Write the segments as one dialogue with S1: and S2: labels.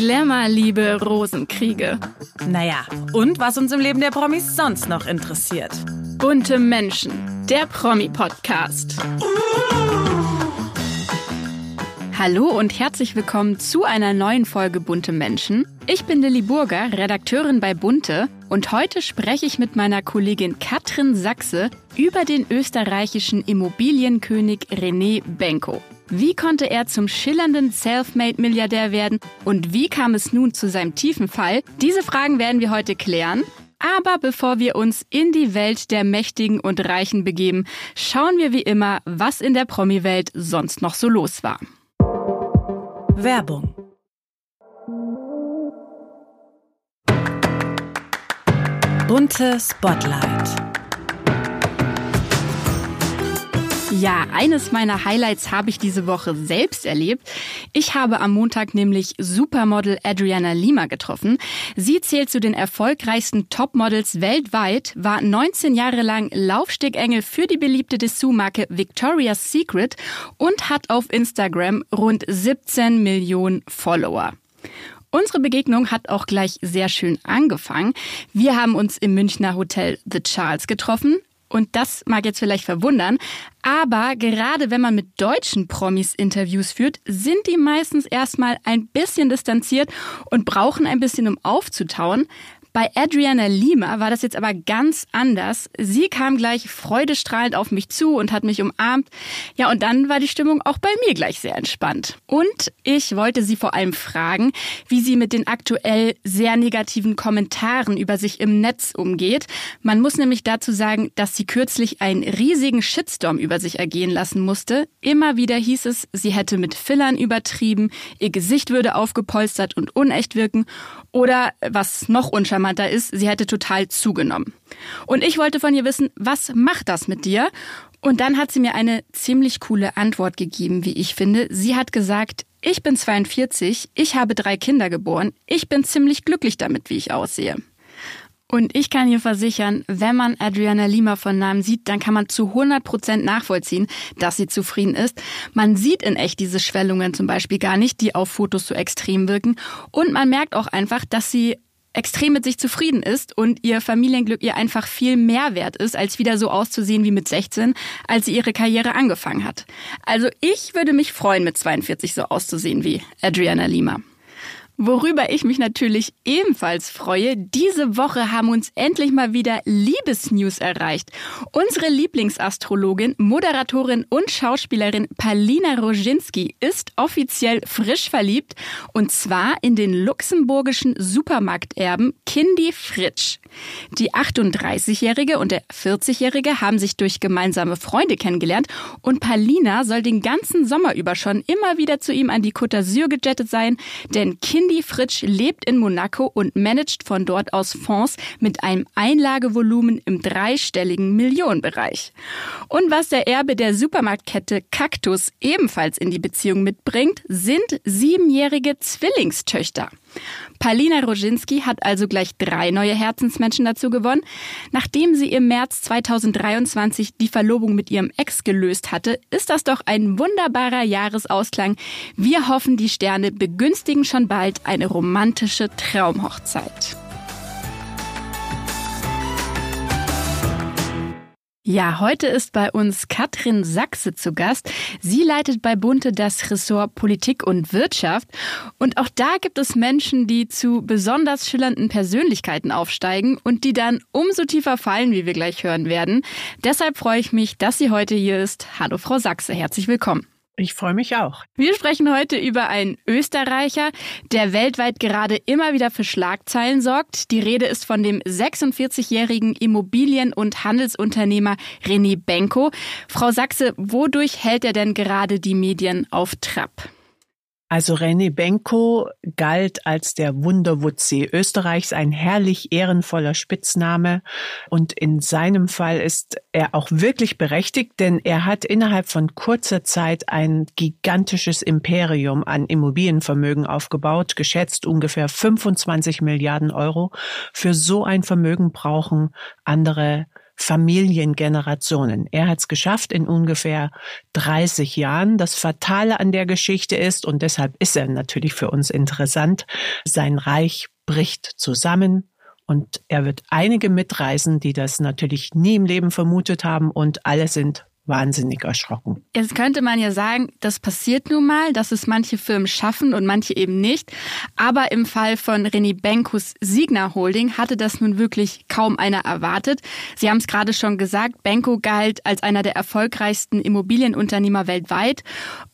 S1: Glamour-Liebe, Rosenkriege.
S2: Naja, und was uns im Leben der Promis sonst noch interessiert.
S1: Bunte Menschen, der Promi-Podcast. Hallo und herzlich willkommen zu einer neuen Folge Bunte Menschen. Ich bin Lilly Burger, Redakteurin bei Bunte und heute spreche ich mit meiner Kollegin Katrin Sachse über den österreichischen Immobilienkönig René Benko. Wie konnte er zum schillernden Selfmade-Milliardär werden und wie kam es nun zu seinem tiefen Fall? Diese Fragen werden wir heute klären. Aber bevor wir uns in die Welt der Mächtigen und Reichen begeben, schauen wir wie immer, was in der Promi-Welt sonst noch so los war.
S2: Werbung Bunte Spotlight
S1: Ja, eines meiner Highlights habe ich diese Woche selbst erlebt. Ich habe am Montag nämlich Supermodel Adriana Lima getroffen. Sie zählt zu den erfolgreichsten Topmodels weltweit, war 19 Jahre lang Laufstegengel für die beliebte Dessous-Marke Victoria's Secret und hat auf Instagram rund 17 Millionen Follower. Unsere Begegnung hat auch gleich sehr schön angefangen. Wir haben uns im Münchner Hotel The Charles getroffen. Und das mag jetzt vielleicht verwundern, aber gerade wenn man mit deutschen Promis Interviews führt, sind die meistens erstmal ein bisschen distanziert und brauchen ein bisschen, um aufzutauen. Bei Adriana Lima war das jetzt aber ganz anders. Sie kam gleich freudestrahlend auf mich zu und hat mich umarmt. Ja, und dann war die Stimmung auch bei mir gleich sehr entspannt. Und ich wollte sie vor allem fragen, wie sie mit den aktuell sehr negativen Kommentaren über sich im Netz umgeht. Man muss nämlich dazu sagen, dass sie kürzlich einen riesigen Shitstorm über sich ergehen lassen musste. Immer wieder hieß es, sie hätte mit Fillern übertrieben, ihr Gesicht würde aufgepolstert und unecht wirken. Oder was noch uncharmanter charmanter ist, sie hätte total zugenommen. Und ich wollte von ihr wissen, was macht das mit dir? Und dann hat sie mir eine ziemlich coole Antwort gegeben, wie ich finde. Sie hat gesagt, ich bin 42, ich habe drei Kinder geboren, ich bin ziemlich glücklich damit, wie ich aussehe. Und ich kann hier versichern, wenn man Adriana Lima von Namen sieht, dann kann man zu 100 Prozent nachvollziehen, dass sie zufrieden ist. Man sieht in echt diese Schwellungen zum Beispiel gar nicht, die auf Fotos so extrem wirken. Und man merkt auch einfach, dass sie extrem mit sich zufrieden ist und ihr Familienglück ihr einfach viel mehr wert ist, als wieder so auszusehen wie mit 16, als sie ihre Karriere angefangen hat. Also ich würde mich freuen, mit 42 so auszusehen wie Adriana Lima. Worüber ich mich natürlich ebenfalls freue, diese Woche haben uns endlich mal wieder Liebesnews erreicht. Unsere Lieblingsastrologin, Moderatorin und Schauspielerin Palina Roginski ist offiziell frisch verliebt und zwar in den luxemburgischen Supermarkterben Kindy Fritsch. Die 38-Jährige und der 40-Jährige haben sich durch gemeinsame Freunde kennengelernt und Palina soll den ganzen Sommer über schon immer wieder zu ihm an die Côte d'Azur gejettet sein, denn Kindy Andy Fritsch lebt in Monaco und managt von dort aus Fonds mit einem Einlagevolumen im dreistelligen Millionenbereich. Und was der Erbe der Supermarktkette Cactus ebenfalls in die Beziehung mitbringt, sind siebenjährige Zwillingstöchter. Palina Roginski hat also gleich drei neue Herzensmenschen dazu gewonnen. Nachdem sie im März 2023 die Verlobung mit ihrem Ex gelöst hatte, ist das doch ein wunderbarer Jahresausklang. Wir hoffen, die Sterne begünstigen schon bald eine romantische Traumhochzeit. Ja, heute ist bei uns Katrin Sachse zu Gast. Sie leitet bei Bunte das Ressort Politik und Wirtschaft. Und auch da gibt es Menschen, die zu besonders schillernden Persönlichkeiten aufsteigen und die dann umso tiefer fallen, wie wir gleich hören werden. Deshalb freue ich mich, dass sie heute hier ist. Hallo, Frau Sachse, herzlich willkommen.
S3: Ich freue mich auch.
S1: Wir sprechen heute über einen Österreicher, der weltweit gerade immer wieder für Schlagzeilen sorgt. Die Rede ist von dem 46-jährigen Immobilien- und Handelsunternehmer René Benko. Frau Sachse, wodurch hält er denn gerade die Medien auf Trab?
S3: Also René Benko galt als der Wunderwutzi Österreichs, ein herrlich ehrenvoller Spitzname. Und in seinem Fall ist er auch wirklich berechtigt, denn er hat innerhalb von kurzer Zeit ein gigantisches Imperium an Immobilienvermögen aufgebaut, geschätzt ungefähr 25 Milliarden Euro. Für so ein Vermögen brauchen andere Familiengenerationen. Er hat es geschafft in ungefähr 30 Jahren. Das Fatale an der Geschichte ist, und deshalb ist er natürlich für uns interessant, sein Reich bricht zusammen und er wird einige mitreisen, die das natürlich nie im Leben vermutet haben und alle sind wahnsinnig erschrocken.
S1: Jetzt könnte man ja sagen, das passiert nun mal, dass es manche Firmen schaffen und manche eben nicht. Aber im Fall von René Benkus Signa Holding hatte das nun wirklich kaum einer erwartet. Sie haben es gerade schon gesagt, Benko galt als einer der erfolgreichsten Immobilienunternehmer weltweit.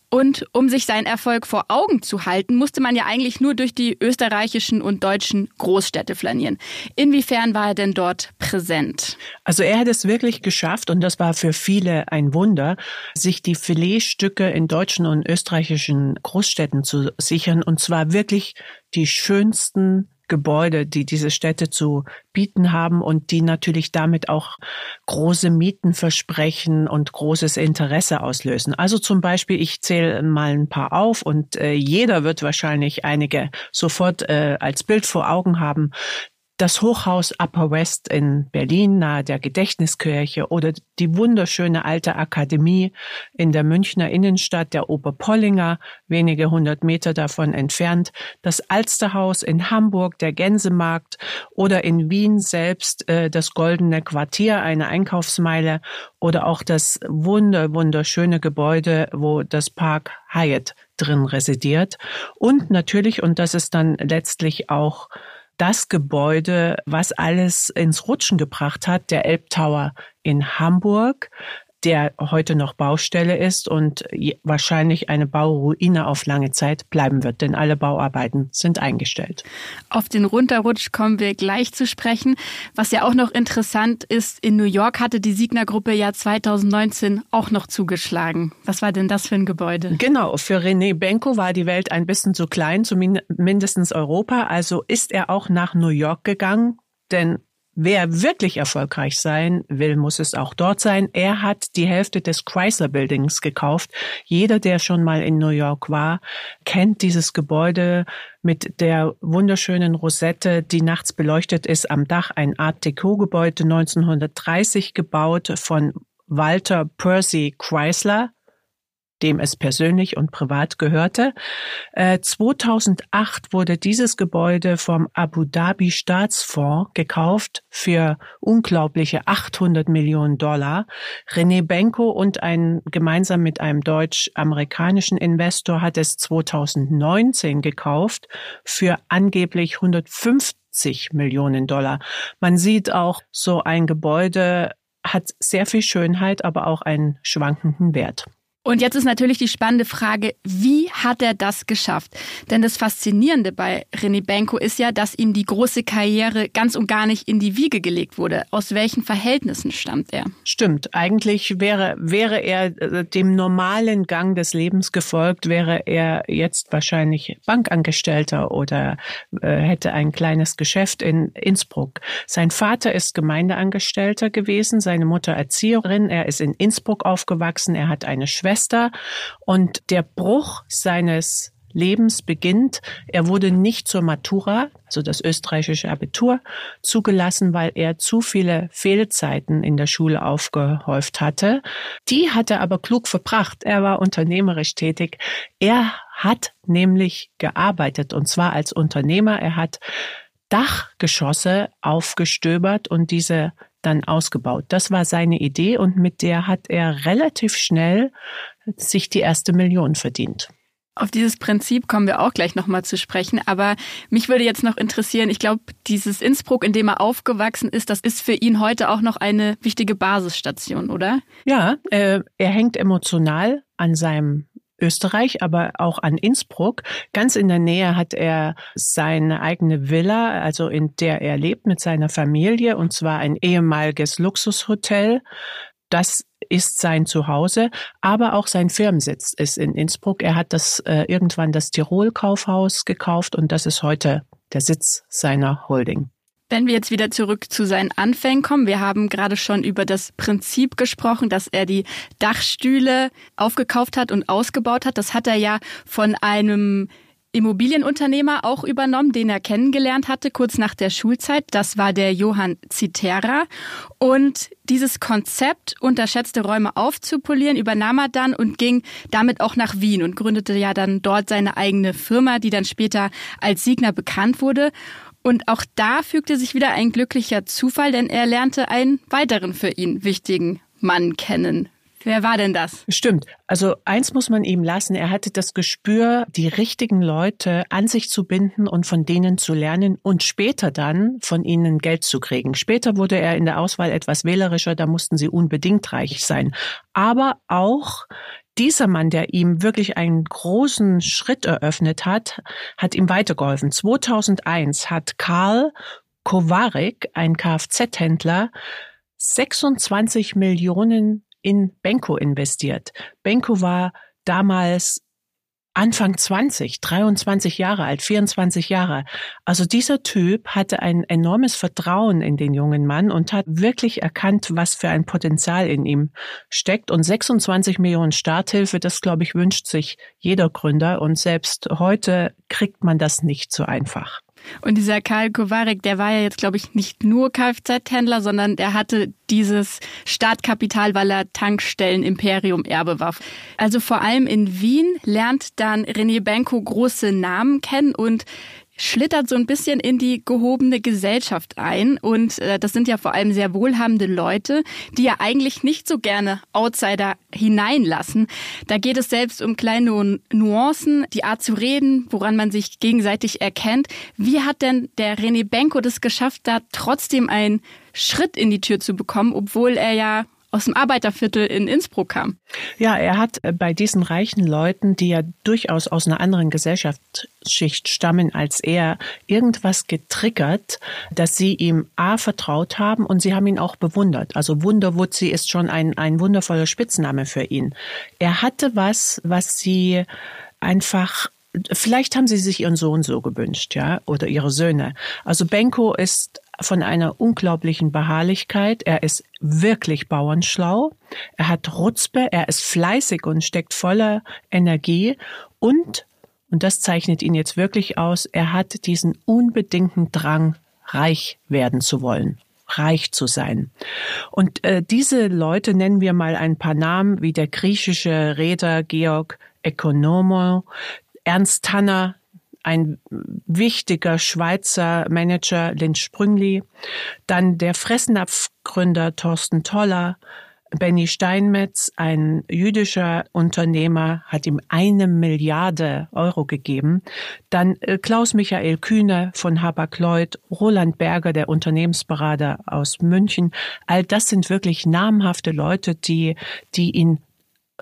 S1: Und um sich seinen Erfolg vor Augen zu halten, musste man ja eigentlich nur durch die österreichischen und deutschen Großstädte flanieren. Inwiefern war er denn dort präsent?
S3: Also er hat es wirklich geschafft, und das war für viele ein Wunder, sich die Filetstücke in deutschen und österreichischen Großstädten zu sichern, und zwar wirklich die schönsten Gebäude, die diese Städte zu bieten haben und die natürlich damit auch große Mieten versprechen und großes Interesse auslösen. Also zum Beispiel, ich zähle mal ein paar auf und äh, jeder wird wahrscheinlich einige sofort äh, als Bild vor Augen haben das Hochhaus Upper West in Berlin nahe der Gedächtniskirche oder die wunderschöne alte Akademie in der Münchner Innenstadt der Oberpollinger, wenige hundert Meter davon entfernt, das Alsterhaus in Hamburg, der Gänsemarkt oder in Wien selbst äh, das Goldene Quartier, eine Einkaufsmeile oder auch das wunder wunderschöne Gebäude, wo das Park Hyatt drin residiert. Und natürlich und das ist dann letztlich auch das Gebäude, was alles ins Rutschen gebracht hat, der Elbtower in Hamburg, der heute noch Baustelle ist und wahrscheinlich eine Bauruine auf lange Zeit bleiben wird, denn alle Bauarbeiten sind eingestellt.
S1: Auf den Runterrutsch kommen wir gleich zu sprechen. Was ja auch noch interessant ist, in New York hatte die Signer-Gruppe ja 2019 auch noch zugeschlagen. Was war denn das für ein Gebäude?
S3: Genau, für René Benko war die Welt ein bisschen zu klein, zumindest Europa. Also ist er auch nach New York gegangen, denn Wer wirklich erfolgreich sein will, muss es auch dort sein. Er hat die Hälfte des Chrysler Buildings gekauft. Jeder, der schon mal in New York war, kennt dieses Gebäude mit der wunderschönen Rosette, die nachts beleuchtet ist am Dach. Ein Art Deco Gebäude 1930 gebaut von Walter Percy Chrysler dem es persönlich und privat gehörte. 2008 äh, wurde dieses Gebäude vom Abu Dhabi Staatsfonds gekauft für unglaubliche 800 Millionen Dollar. René Benko und ein, gemeinsam mit einem deutsch-amerikanischen Investor hat es 2019 gekauft für angeblich 150 Millionen Dollar. Man sieht auch, so ein Gebäude hat sehr viel Schönheit, aber auch einen schwankenden Wert.
S1: Und jetzt ist natürlich die spannende Frage, wie hat er das geschafft? Denn das Faszinierende bei René Benko ist ja, dass ihm die große Karriere ganz und gar nicht in die Wiege gelegt wurde. Aus welchen Verhältnissen stammt er?
S3: Stimmt. Eigentlich wäre, wäre er äh, dem normalen Gang des Lebens gefolgt, wäre er jetzt wahrscheinlich Bankangestellter oder äh, hätte ein kleines Geschäft in Innsbruck. Sein Vater ist Gemeindeangestellter gewesen, seine Mutter Erzieherin. Er ist in Innsbruck aufgewachsen. Er hat eine Schwester Schwester und der Bruch seines Lebens beginnt. Er wurde nicht zur Matura, also das österreichische Abitur, zugelassen, weil er zu viele Fehlzeiten in der Schule aufgehäuft hatte. Die hat er aber klug verbracht. Er war unternehmerisch tätig. Er hat nämlich gearbeitet und zwar als Unternehmer. Er hat Dachgeschosse aufgestöbert und diese dann ausgebaut. Das war seine Idee und mit der hat er relativ schnell sich die erste Million verdient.
S1: Auf dieses Prinzip kommen wir auch gleich nochmal zu sprechen. Aber mich würde jetzt noch interessieren, ich glaube, dieses Innsbruck, in dem er aufgewachsen ist, das ist für ihn heute auch noch eine wichtige Basisstation, oder?
S3: Ja, äh, er hängt emotional an seinem Österreich, aber auch an Innsbruck. Ganz in der Nähe hat er seine eigene Villa, also in der er lebt mit seiner Familie, und zwar ein ehemaliges Luxushotel. Das ist sein Zuhause, aber auch sein Firmensitz ist in Innsbruck. Er hat das äh, irgendwann das Tirol Kaufhaus gekauft und das ist heute der Sitz seiner Holding.
S1: Wenn wir jetzt wieder zurück zu seinen Anfängen kommen, wir haben gerade schon über das Prinzip gesprochen, dass er die Dachstühle aufgekauft hat und ausgebaut hat. Das hat er ja von einem Immobilienunternehmer auch übernommen, den er kennengelernt hatte, kurz nach der Schulzeit. Das war der Johann Citera. Und dieses Konzept, unterschätzte Räume aufzupolieren, übernahm er dann und ging damit auch nach Wien und gründete ja dann dort seine eigene Firma, die dann später als Siegner bekannt wurde. Und auch da fügte sich wieder ein glücklicher Zufall, denn er lernte einen weiteren für ihn wichtigen Mann kennen. Wer war denn das?
S3: Stimmt. Also eins muss man ihm lassen. Er hatte das Gespür, die richtigen Leute an sich zu binden und von denen zu lernen und später dann von ihnen Geld zu kriegen. Später wurde er in der Auswahl etwas wählerischer. Da mussten sie unbedingt reich sein. Aber auch dieser Mann, der ihm wirklich einen großen Schritt eröffnet hat, hat ihm weitergeholfen. 2001 hat Karl Kowarek, ein Kfz-Händler, 26 Millionen in Benko investiert. Benko war damals Anfang 20, 23 Jahre alt, 24 Jahre. Also dieser Typ hatte ein enormes Vertrauen in den jungen Mann und hat wirklich erkannt, was für ein Potenzial in ihm steckt. Und 26 Millionen Starthilfe, das glaube ich, wünscht sich jeder Gründer. Und selbst heute kriegt man das nicht so einfach.
S1: Und dieser Karl Kowarek, der war ja jetzt, glaube ich, nicht nur Kfz-Händler, sondern der hatte dieses Startkapital, weil er Tankstellen-Imperium-Erbe war. Also vor allem in Wien lernt dann René Benko große Namen kennen und schlittert so ein bisschen in die gehobene Gesellschaft ein. Und äh, das sind ja vor allem sehr wohlhabende Leute, die ja eigentlich nicht so gerne Outsider hineinlassen. Da geht es selbst um kleine Nuancen, die Art zu reden, woran man sich gegenseitig erkennt. Wie hat denn der René Benko das geschafft, da trotzdem einen Schritt in die Tür zu bekommen, obwohl er ja aus dem Arbeiterviertel in Innsbruck kam.
S3: Ja, er hat äh, bei diesen reichen Leuten, die ja durchaus aus einer anderen Gesellschaftsschicht stammen als er, irgendwas getriggert, dass sie ihm A vertraut haben und sie haben ihn auch bewundert. Also Wunderwutzi ist schon ein, ein wundervoller Spitzname für ihn. Er hatte was, was sie einfach Vielleicht haben sie sich ihren Sohn so gewünscht, ja, oder ihre Söhne. Also Benko ist von einer unglaublichen Beharrlichkeit. Er ist wirklich bauernschlau. Er hat Rutzpe. Er ist fleißig und steckt voller Energie. Und, und das zeichnet ihn jetzt wirklich aus, er hat diesen unbedingten Drang, reich werden zu wollen reich zu sein. Und äh, diese Leute nennen wir mal ein paar Namen, wie der griechische Reeder Georg Economo, Ernst Tanner, ein wichtiger Schweizer Manager, Linz Sprüngli, dann der Fressnapf-Gründer Thorsten Toller, Benny Steinmetz, ein jüdischer Unternehmer, hat ihm eine Milliarde Euro gegeben. Dann äh, Klaus Michael Kühne von Hapag-Lloyd, Roland Berger, der Unternehmensberater aus München. All das sind wirklich namhafte Leute, die, die ihn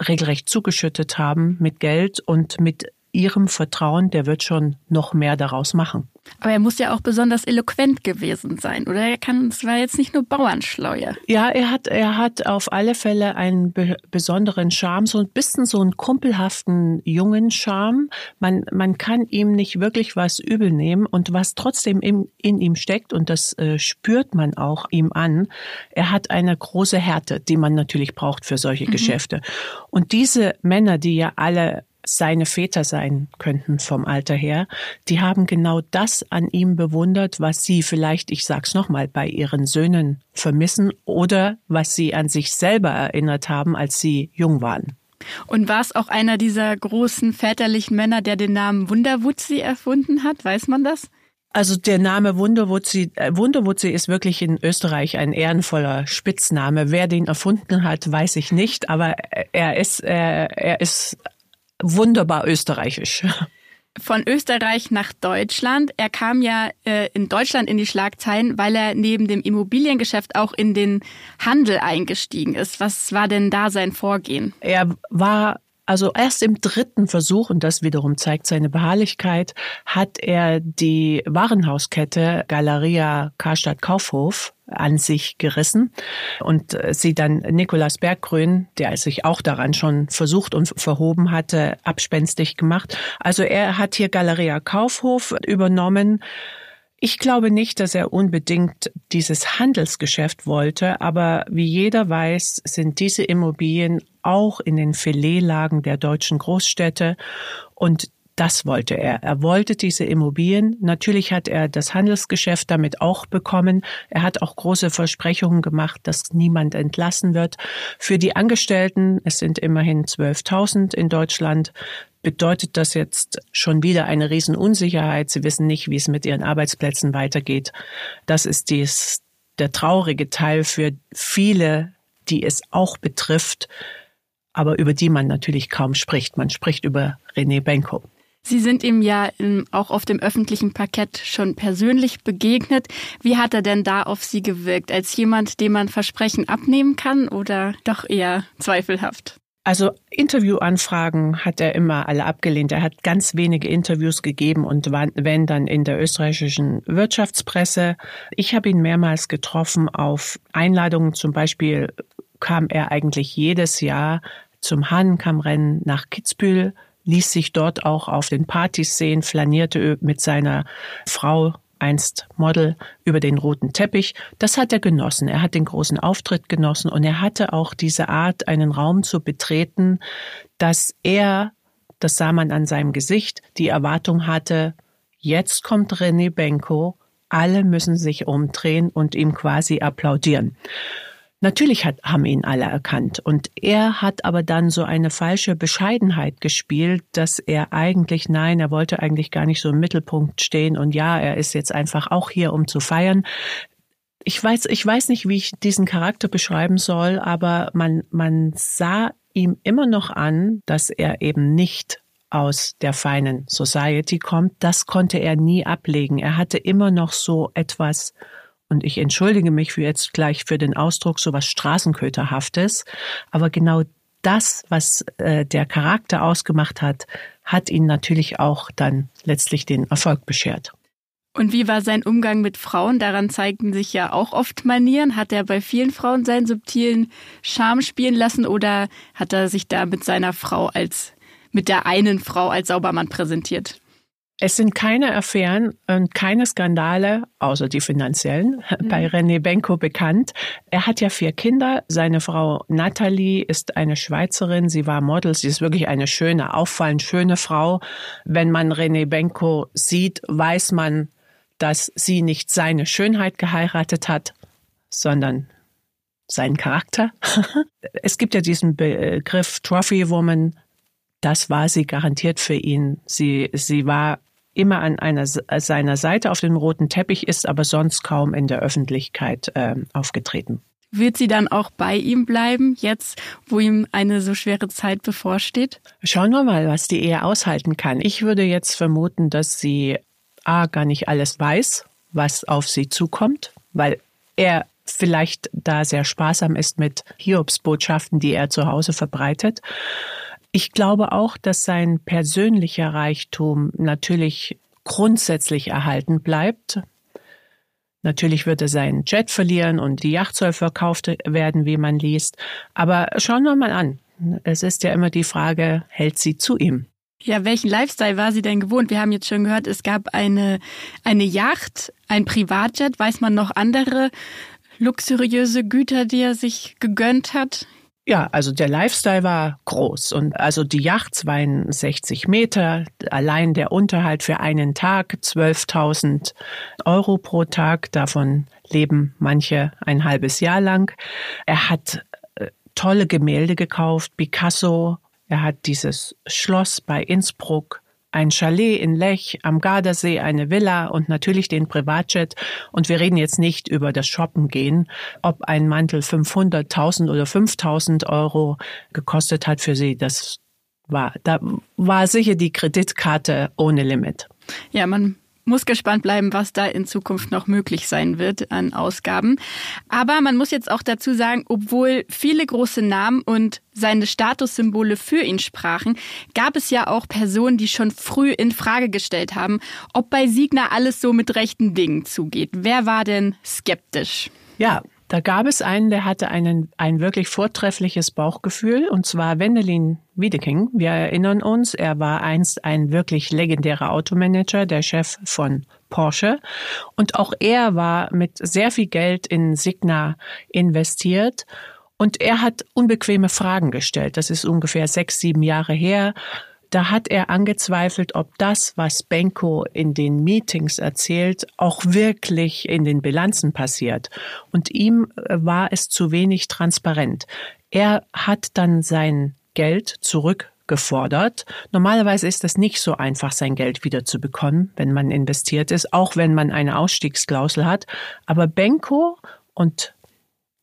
S3: regelrecht zugeschüttet haben mit Geld und mit ihrem Vertrauen, der wird schon noch mehr daraus machen.
S1: Aber er muss ja auch besonders eloquent gewesen sein, oder? Er kann, es war jetzt nicht nur Bauernschleue.
S3: Ja, er hat, er hat auf alle Fälle einen be besonderen Charme, so ein bisschen so einen kumpelhaften jungen Charme. Man, man kann ihm nicht wirklich was übel nehmen und was trotzdem in, in ihm steckt und das äh, spürt man auch ihm an. Er hat eine große Härte, die man natürlich braucht für solche mhm. Geschäfte. Und diese Männer, die ja alle seine Väter sein könnten vom Alter her, die haben genau das an ihm bewundert, was sie vielleicht, ich sag's nochmal, bei ihren Söhnen vermissen oder was sie an sich selber erinnert haben, als sie jung waren.
S1: Und war es auch einer dieser großen väterlichen Männer, der den Namen Wunderwutzi erfunden hat? Weiß man das?
S3: Also der Name Wunderwutzi, äh, Wunderwutzi ist wirklich in Österreich ein ehrenvoller Spitzname. Wer den erfunden hat, weiß ich nicht, aber er ist, er, er ist wunderbar österreichisch.
S1: Von Österreich nach Deutschland. Er kam ja äh, in Deutschland in die Schlagzeilen, weil er neben dem Immobiliengeschäft auch in den Handel eingestiegen ist. Was war denn da sein Vorgehen?
S3: Er war also erst im dritten Versuch, und das wiederum zeigt seine Beharrlichkeit, hat er die Warenhauskette Galeria Karstadt Kaufhof an sich gerissen und äh, sie dann Nikolaus Berggrün, der sich auch daran schon versucht und verhoben hatte, abspenstig gemacht. Also er hat hier Galeria Kaufhof übernommen ich glaube nicht, dass er unbedingt dieses Handelsgeschäft wollte, aber wie jeder weiß, sind diese Immobilien auch in den Filetlagen der deutschen Großstädte und Das wollte er. Er wollte diese Immobilien. Natürlich hat er das Handelsgeschäft damit auch bekommen. Er hat auch große Versprechungen gemacht, dass niemand entlassen wird. Für die Angestellten, es sind immerhin 12.000 in Deutschland, bedeutet das jetzt schon wieder eine Riesenunsicherheit. Sie wissen nicht, wie es mit ihren Arbeitsplätzen weitergeht. Das ist dies, der traurige Teil für viele, die es auch betrifft, aber über die man natürlich kaum spricht. Man spricht über René Benko.
S1: Sie sind ihm ja auch auf dem öffentlichen Parkett schon persönlich begegnet. Wie hat er denn da auf Sie gewirkt? Als jemand, dem man Versprechen abnehmen kann oder doch eher zweifelhaft?
S3: Also Interviewanfragen hat er immer alle abgelehnt. Er hat ganz wenige Interviews gegeben und wenn dann in der österreichischen Wirtschaftspresse. Ich habe ihn mehrmals getroffen auf Einladungen. Zum Beispiel kam er eigentlich jedes Jahr zum Hahnenkammrennen nach Kitzbühel ließ sich dort auch auf den Partys sehen, flanierte mit seiner Frau einst Model über den roten Teppich. Das hat er genossen. Er hat den großen Auftritt genossen und er hatte auch diese Art, einen Raum zu betreten, dass er, das sah man an seinem Gesicht, die Erwartung hatte, jetzt kommt René Benko, alle müssen sich umdrehen und ihm quasi applaudieren. Natürlich hat, haben ihn alle erkannt. Und er hat aber dann so eine falsche Bescheidenheit gespielt, dass er eigentlich, nein, er wollte eigentlich gar nicht so im Mittelpunkt stehen. Und ja, er ist jetzt einfach auch hier, um zu feiern. Ich weiß, ich weiß nicht, wie ich diesen Charakter beschreiben soll, aber man, man sah ihm immer noch an, dass er eben nicht aus der feinen Society kommt. Das konnte er nie ablegen. Er hatte immer noch so etwas und ich entschuldige mich für jetzt gleich für den Ausdruck so was Straßenköterhaftes, aber genau das, was äh, der Charakter ausgemacht hat, hat ihn natürlich auch dann letztlich den Erfolg beschert.
S1: Und wie war sein Umgang mit Frauen? Daran zeigten sich ja auch oft Manieren. Hat er bei vielen Frauen seinen subtilen Charme spielen lassen oder hat er sich da mit seiner Frau als, mit der einen Frau als Saubermann präsentiert?
S3: Es sind keine Affären und keine Skandale, außer die finanziellen, mhm. bei René Benko bekannt. Er hat ja vier Kinder. Seine Frau Nathalie ist eine Schweizerin. Sie war Model. Sie ist wirklich eine schöne, auffallend schöne Frau. Wenn man René Benko sieht, weiß man, dass sie nicht seine Schönheit geheiratet hat, sondern seinen Charakter. es gibt ja diesen Begriff Trophy Woman. Das war sie garantiert für ihn. Sie, sie war immer an einer seiner Seite auf dem roten Teppich, ist aber sonst kaum in der Öffentlichkeit äh, aufgetreten.
S1: Wird sie dann auch bei ihm bleiben, jetzt wo ihm eine so schwere Zeit bevorsteht?
S3: Schauen wir mal, was die Ehe aushalten kann. Ich würde jetzt vermuten, dass sie A gar nicht alles weiß, was auf sie zukommt, weil er vielleicht da sehr sparsam ist mit Hiobsbotschaften, die er zu Hause verbreitet. Ich glaube auch, dass sein persönlicher Reichtum natürlich grundsätzlich erhalten bleibt. Natürlich wird er seinen Jet verlieren und die Yacht soll verkauft werden, wie man liest. Aber schauen wir mal an. Es ist ja immer die Frage, hält sie zu ihm?
S1: Ja, welchen Lifestyle war sie denn gewohnt? Wir haben jetzt schon gehört, es gab eine, eine Yacht, ein Privatjet. Weiß man noch andere luxuriöse Güter, die er sich gegönnt hat?
S3: Ja, also der Lifestyle war groß und also die Yacht 62 Meter, allein der Unterhalt für einen Tag 12.000 Euro pro Tag, davon leben manche ein halbes Jahr lang. Er hat äh, tolle Gemälde gekauft, Picasso, er hat dieses Schloss bei Innsbruck ein Chalet in Lech, am Gardasee eine Villa und natürlich den Privatjet. Und wir reden jetzt nicht über das Shoppen gehen, ob ein Mantel 500.000 oder 5.000 Euro gekostet hat für sie. Das war, da war sicher die Kreditkarte ohne Limit.
S1: Ja, man muss gespannt bleiben, was da in Zukunft noch möglich sein wird an Ausgaben. Aber man muss jetzt auch dazu sagen, obwohl viele große Namen und seine Statussymbole für ihn sprachen, gab es ja auch Personen, die schon früh in Frage gestellt haben, ob bei Signer alles so mit rechten Dingen zugeht. Wer war denn skeptisch?
S3: Ja, da gab es einen, der hatte einen, ein wirklich vortreffliches Bauchgefühl, und zwar Wendelin Wiedeking. Wir erinnern uns, er war einst ein wirklich legendärer Automanager, der Chef von Porsche. Und auch er war mit sehr viel Geld in Signa investiert. Und er hat unbequeme Fragen gestellt. Das ist ungefähr sechs, sieben Jahre her. Da hat er angezweifelt, ob das, was Benko in den Meetings erzählt, auch wirklich in den Bilanzen passiert. Und ihm äh, war es zu wenig transparent. Er hat dann sein Geld zurückgefordert. Normalerweise ist es nicht so einfach, sein Geld wieder zu bekommen, wenn man investiert ist, auch wenn man eine Ausstiegsklausel hat. Aber Benko und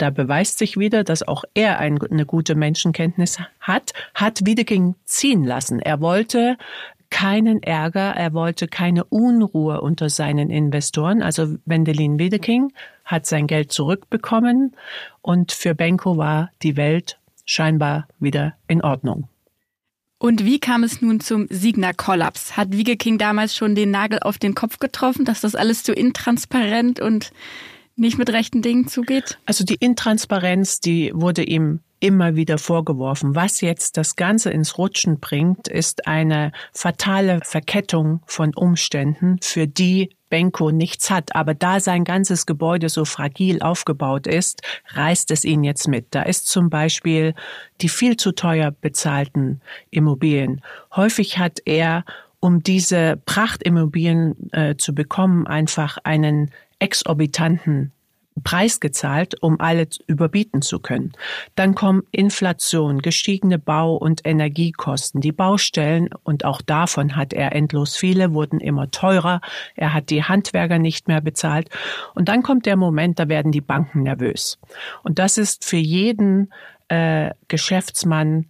S3: da beweist sich wieder, dass auch er eine gute Menschenkenntnis hat, hat Wiedeking ziehen lassen. Er wollte keinen Ärger, er wollte keine Unruhe unter seinen Investoren. Also Wendelin Wiedeking hat sein Geld zurückbekommen und für Benko war die Welt scheinbar wieder in Ordnung.
S1: Und wie kam es nun zum Signa-Kollaps? Hat Wiegeking damals schon den Nagel auf den Kopf getroffen, dass das alles zu intransparent und nicht mit rechten Dingen zugeht?
S3: Also die Intransparenz, die wurde ihm immer wieder vorgeworfen. Was jetzt das Ganze ins Rutschen bringt, ist eine fatale Verkettung von Umständen, für die Benko nichts hat. Aber da sein ganzes Gebäude so fragil aufgebaut ist, reißt es ihn jetzt mit. Da ist zum Beispiel die viel zu teuer bezahlten Immobilien. Häufig hat er um diese Prachtimmobilien äh, zu bekommen, einfach einen exorbitanten Preis gezahlt, um alle überbieten zu können. Dann kommen Inflation, gestiegene Bau- und Energiekosten. Die Baustellen, und auch davon hat er endlos viele, wurden immer teurer. Er hat die Handwerker nicht mehr bezahlt. Und dann kommt der Moment, da werden die Banken nervös. Und das ist für jeden äh, Geschäftsmann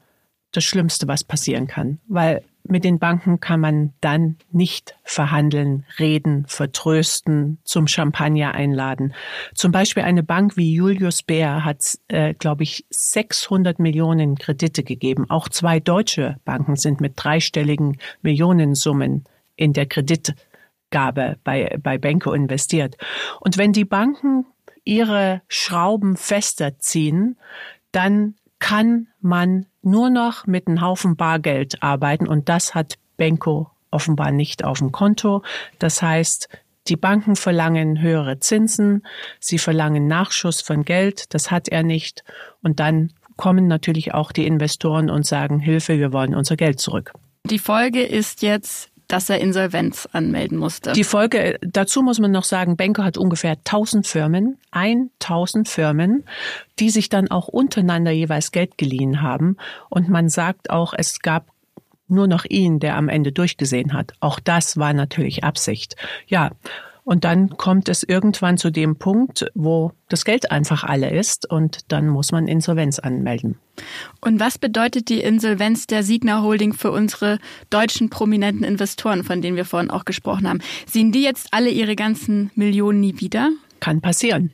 S3: das Schlimmste, was passieren kann. Weil mit den Banken kann man dann nicht verhandeln, reden, vertrösten, zum Champagner einladen. Zum Beispiel eine Bank wie Julius Baer hat, äh, glaube ich, 600 Millionen Kredite gegeben. Auch zwei deutsche Banken sind mit dreistelligen Millionensummen in der Kreditgabe bei, bei Benko investiert. Und wenn die Banken ihre Schrauben fester ziehen, dann kann man nur noch mit einem Haufen Bargeld arbeiten und das hat Benko offenbar nicht auf dem Konto. Das heißt, die Banken verlangen höhere Zinsen, sie verlangen Nachschuss von Geld, das hat er nicht und dann kommen natürlich auch die Investoren und sagen, Hilfe, wir wollen unser Geld zurück.
S1: Die Folge ist jetzt dass er Insolvenz anmelden musste.
S3: Die Folge, dazu muss man noch sagen, Benko hat ungefähr 1000 Firmen, 1000 Firmen, die sich dann auch untereinander jeweils Geld geliehen haben. Und man sagt auch, es gab nur noch ihn, der am Ende durchgesehen hat. Auch das war natürlich Absicht. Ja, und dann kommt es irgendwann zu dem Punkt, wo das Geld einfach alle ist und dann muss man Insolvenz anmelden.
S1: Und was bedeutet die Insolvenz der Signa Holding für unsere deutschen prominenten Investoren, von denen wir vorhin auch gesprochen haben? Sehen die jetzt alle ihre ganzen Millionen nie wieder?
S3: Kann passieren.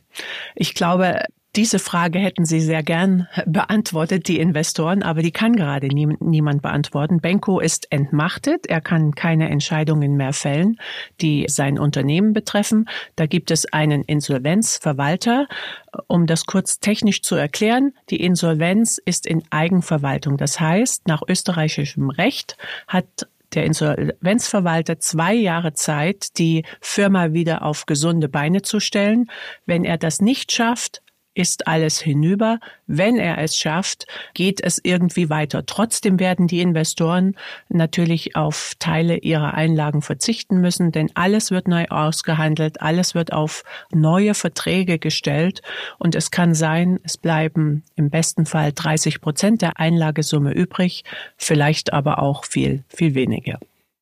S3: Ich glaube, diese Frage hätten Sie sehr gern beantwortet, die Investoren, aber die kann gerade nie, niemand beantworten. Benko ist entmachtet. Er kann keine Entscheidungen mehr fällen, die sein Unternehmen betreffen. Da gibt es einen Insolvenzverwalter. Um das kurz technisch zu erklären, die Insolvenz ist in Eigenverwaltung. Das heißt, nach österreichischem Recht hat der Insolvenzverwalter zwei Jahre Zeit, die Firma wieder auf gesunde Beine zu stellen. Wenn er das nicht schafft, ist alles hinüber. Wenn er es schafft, geht es irgendwie weiter. Trotzdem werden die Investoren natürlich auf Teile ihrer Einlagen verzichten müssen, denn alles wird neu ausgehandelt, alles wird auf neue Verträge gestellt und es kann sein, es bleiben im besten Fall 30 Prozent der Einlagesumme übrig, vielleicht aber auch viel, viel weniger.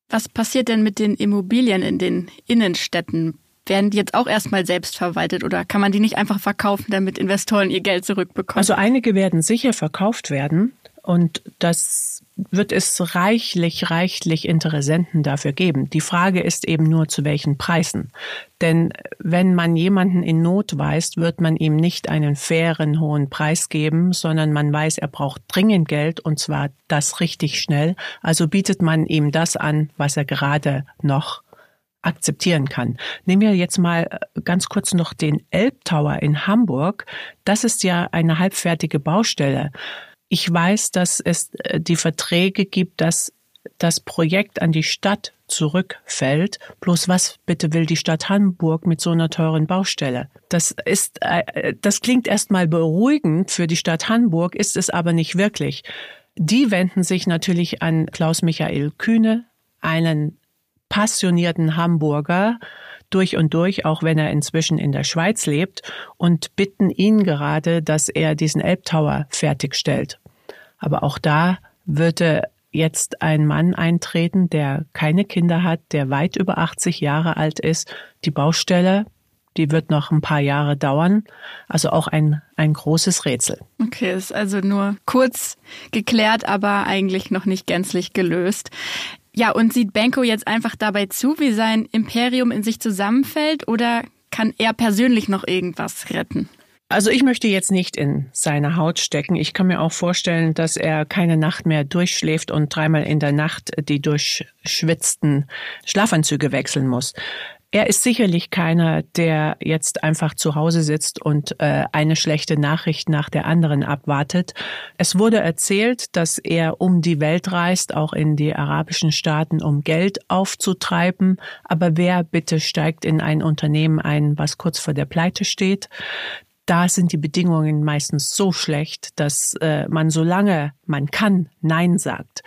S1: Was passiert denn mit den Immobilien in den Innenstädten? Werden die jetzt auch erstmal selbst verwaltet oder kann man die nicht einfach verkaufen, damit Investoren ihr Geld zurückbekommen?
S3: Also einige werden sicher verkauft werden und das wird es reichlich, reichlich Interessenten dafür geben. Die Frage ist eben nur, zu welchen Preisen. Denn wenn man jemanden in Not weist, wird man ihm nicht einen fairen, hohen Preis geben, sondern man weiß, er braucht dringend Geld und zwar das richtig schnell. Also bietet man ihm das an, was er gerade noch akzeptieren kann. Nehmen wir jetzt mal äh, ganz kurz noch den Elbtower in Hamburg. Das ist ja eine halbfertige Baustelle. Ich weiß, dass es äh, die Verträge gibt, dass das Projekt an die Stadt zurückfällt. Bloß was bitte will die Stadt Hamburg mit so einer teuren Baustelle? Das ist, äh, das klingt erstmal beruhigend für die Stadt Hamburg, ist es aber nicht wirklich. Die wenden sich natürlich an Klaus Michael Kühne, einen passionierten Hamburger, durch und durch, auch wenn er inzwischen in der Schweiz lebt, und bitten ihn gerade, dass er diesen Elbtower fertigstellt. Aber auch da würde jetzt ein Mann eintreten, der keine Kinder hat, der weit über 80 Jahre alt ist. Die Baustelle, die wird noch ein paar Jahre dauern. Also auch ein, ein großes Rätsel.
S1: Okay, ist also nur kurz geklärt, aber eigentlich noch nicht gänzlich gelöst. Ja, und sieht Benko jetzt einfach dabei zu, wie sein Imperium in sich zusammenfällt oder kann er persönlich noch irgendwas retten?
S3: Also ich möchte jetzt nicht in seine Haut stecken. Ich kann mir auch vorstellen, dass er keine Nacht mehr durchschläft und dreimal in der Nacht die durchschwitzten Schlafanzüge wechseln muss. Er ist sicherlich keiner, der jetzt einfach zu Hause sitzt und äh, eine schlechte Nachricht nach der anderen abwartet. Es wurde erzählt, dass er um die Welt reist, auch in die arabischen Staaten, um Geld aufzutreiben. Aber wer bitte steigt in ein Unternehmen ein, was kurz vor der Pleite steht? Da sind die Bedingungen meistens so schlecht, dass äh, man solange man kann Nein sagt.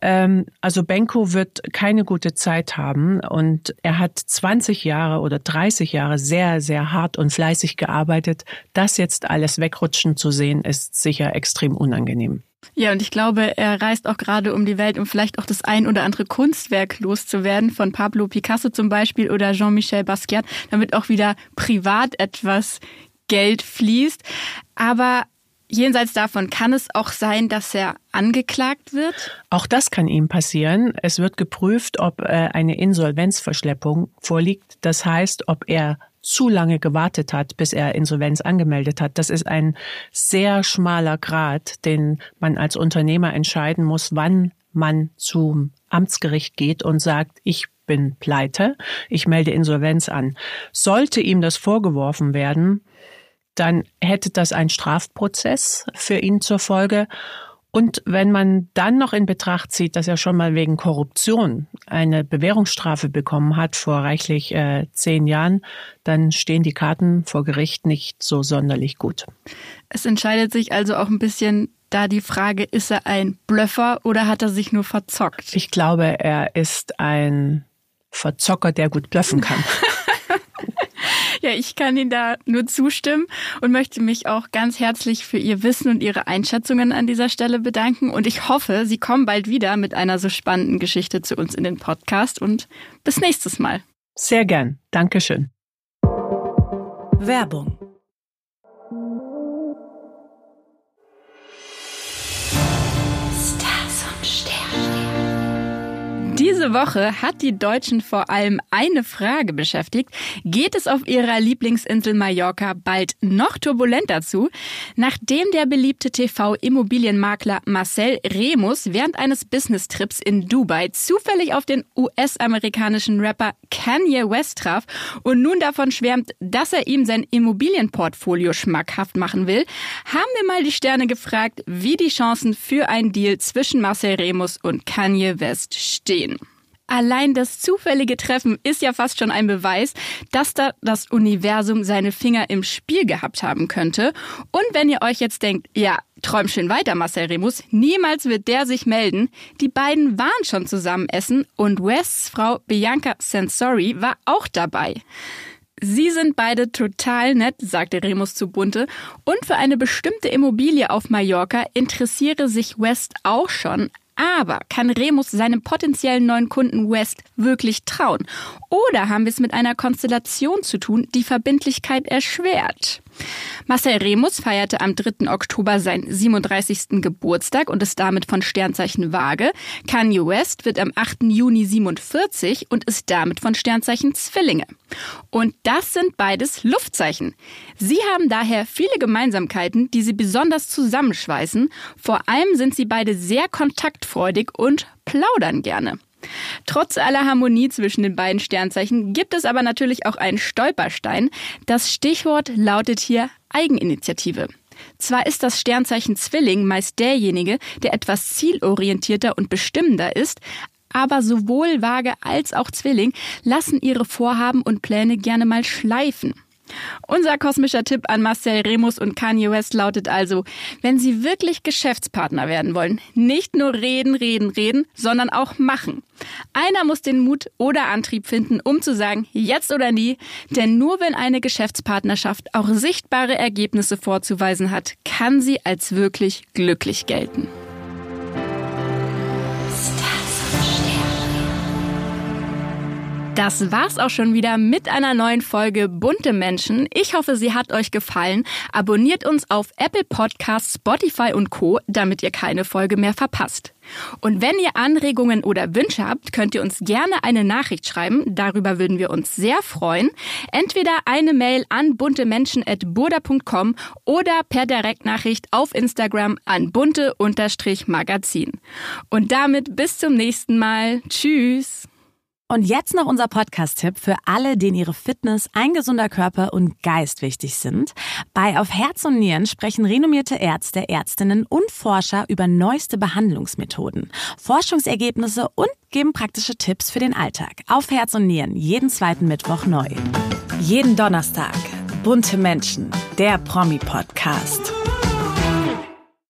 S3: Ähm, also Benko wird keine gute Zeit haben und er hat 20 Jahre oder 30 Jahre sehr, sehr hart und fleißig gearbeitet. Das jetzt alles wegrutschen zu sehen, ist sicher extrem unangenehm.
S1: Ja, und ich glaube, er reist auch gerade um die Welt, um vielleicht auch das ein oder andere Kunstwerk loszuwerden, von Pablo Picasso zum Beispiel oder Jean-Michel Basquiat, damit auch wieder privat etwas Geld fließt. Aber jenseits davon kann es auch sein, dass er angeklagt wird?
S3: Auch das kann ihm passieren. Es wird geprüft, ob äh, eine Insolvenzverschleppung vorliegt. Das heißt, ob er zu lange gewartet hat, bis er Insolvenz angemeldet hat. Das ist ein sehr schmaler Grad, den man als Unternehmer entscheiden muss, wann man zum Amtsgericht geht und sagt, ich bin pleite, ich melde Insolvenz an. Sollte ihm das vorgeworfen werden, dann hätte das ein Strafprozess für ihn zur Folge. Und wenn man dann noch in Betracht zieht, dass er schon mal wegen Korruption eine Bewährungsstrafe bekommen hat vor reichlich äh, zehn Jahren, dann stehen die Karten vor Gericht nicht so sonderlich gut.
S1: Es entscheidet sich also auch ein bisschen da die Frage, ist er ein Blöffer oder hat er sich nur verzockt?
S3: Ich glaube, er ist ein Verzocker, der gut blöffen kann.
S1: Ja, ich kann Ihnen da nur zustimmen und möchte mich auch ganz herzlich für Ihr Wissen und Ihre Einschätzungen an dieser Stelle bedanken. Und ich hoffe, Sie kommen bald wieder mit einer so spannenden Geschichte zu uns in den Podcast und bis nächstes Mal.
S3: Sehr gern. Dankeschön.
S2: Werbung
S1: Diese Woche hat die Deutschen vor allem eine Frage beschäftigt. Geht es auf ihrer Lieblingsinsel Mallorca bald noch turbulenter zu? Nachdem der beliebte TV-Immobilienmakler Marcel Remus während eines Business-Trips in Dubai zufällig auf den US-amerikanischen Rapper Kanye West traf und nun davon schwärmt, dass er ihm sein Immobilienportfolio schmackhaft machen will, haben wir mal die Sterne gefragt, wie die Chancen für einen Deal zwischen Marcel Remus und Kanye West stehen. Allein das zufällige Treffen ist ja fast schon ein Beweis, dass da das Universum seine Finger im Spiel gehabt haben könnte. Und wenn ihr euch jetzt denkt, ja, träum schön weiter, Marcel Remus, niemals wird der sich melden. Die beiden waren schon zusammen essen und Wests Frau Bianca Sensori war auch dabei. Sie sind beide total nett, sagte Remus zu Bunte. Und für eine bestimmte Immobilie auf Mallorca interessiere sich West auch schon. Aber kann Remus seinem potenziellen neuen Kunden West wirklich trauen? Oder haben wir es mit einer Konstellation zu tun, die Verbindlichkeit erschwert? Marcel Remus feierte am 3. Oktober seinen 37. Geburtstag und ist damit von Sternzeichen Waage. Kanye West wird am 8. Juni 47 und ist damit von Sternzeichen Zwillinge. Und das sind beides Luftzeichen. Sie haben daher viele Gemeinsamkeiten, die sie besonders zusammenschweißen. Vor allem sind sie beide sehr kontaktfreudig und plaudern gerne. Trotz aller Harmonie zwischen den beiden Sternzeichen gibt es aber natürlich auch einen Stolperstein. Das Stichwort lautet hier Eigeninitiative. Zwar ist das Sternzeichen Zwilling meist derjenige, der etwas zielorientierter und bestimmender ist, aber sowohl Waage als auch Zwilling lassen ihre Vorhaben und Pläne gerne mal schleifen. Unser kosmischer Tipp an Marcel Remus und Kanye West lautet also, wenn Sie wirklich Geschäftspartner werden wollen, nicht nur reden, reden, reden, sondern auch machen. Einer muss den Mut oder Antrieb finden, um zu sagen, jetzt oder nie, denn nur wenn eine Geschäftspartnerschaft auch sichtbare Ergebnisse vorzuweisen hat, kann sie als wirklich glücklich gelten. Das war's auch schon wieder mit einer neuen Folge Bunte Menschen. Ich hoffe, sie hat euch gefallen. Abonniert uns auf Apple Podcasts, Spotify und Co., damit ihr keine Folge mehr verpasst. Und wenn ihr Anregungen oder Wünsche habt, könnt ihr uns gerne eine Nachricht schreiben. Darüber würden wir uns sehr freuen. Entweder eine Mail an buntemenschen.burda.com oder per Direktnachricht auf Instagram an bunte-magazin. Und damit bis zum nächsten Mal. Tschüss.
S2: Und jetzt noch unser Podcast-Tipp für alle, denen ihre Fitness, ein gesunder Körper und Geist wichtig sind. Bei Auf Herz und Nieren sprechen renommierte Ärzte, Ärztinnen und Forscher über neueste Behandlungsmethoden, Forschungsergebnisse und geben praktische Tipps für den Alltag. Auf Herz und Nieren, jeden zweiten Mittwoch neu. Jeden Donnerstag. Bunte Menschen, der Promi-Podcast.